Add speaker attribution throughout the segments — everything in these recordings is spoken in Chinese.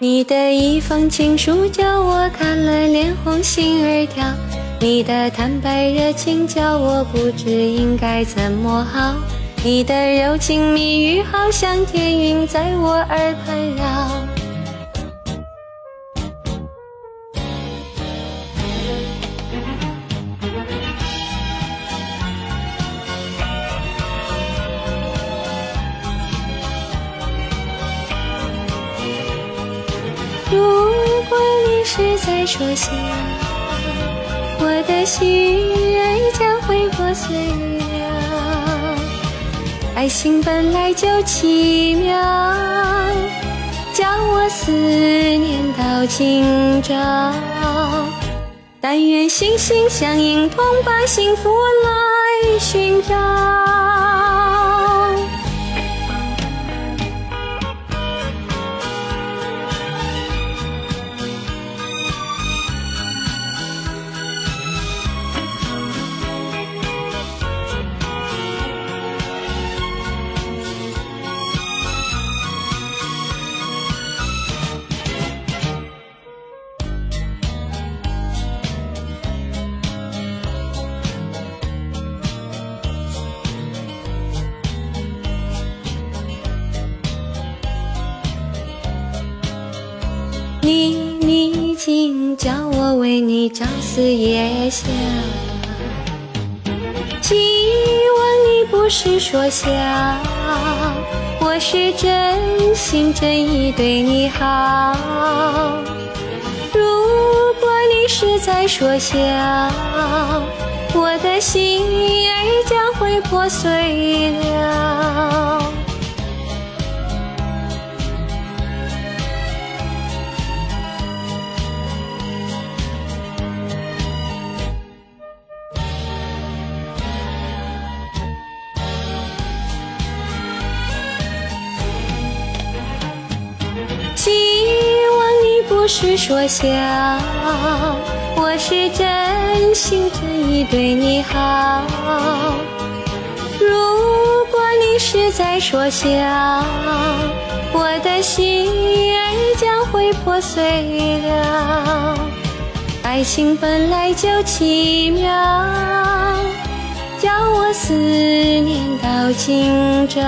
Speaker 1: 你的一封情书叫我看了脸红心儿跳，你的坦白热情叫我不知应该怎么好，你的柔情蜜语好像天云在我耳畔绕。如果你是在说笑，我的心儿将会破碎了。爱情本来就奇妙，叫我思念到今朝。但愿心心相印，同把幸福来寻找。你你竟叫我为你朝思夜想，希望你不是说笑，我是真心真意对你好。如果你是在说笑，我的心儿将会破碎了。是说笑，我是真心真意对你好。如果你是在说笑，我的心儿将会破碎了。爱情本来就奇妙，叫我思念到今朝。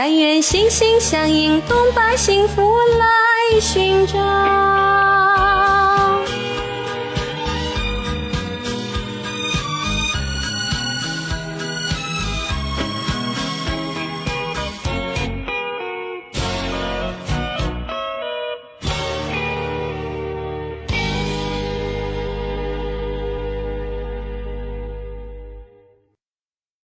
Speaker 1: 但愿心心相印，同把幸福来寻找。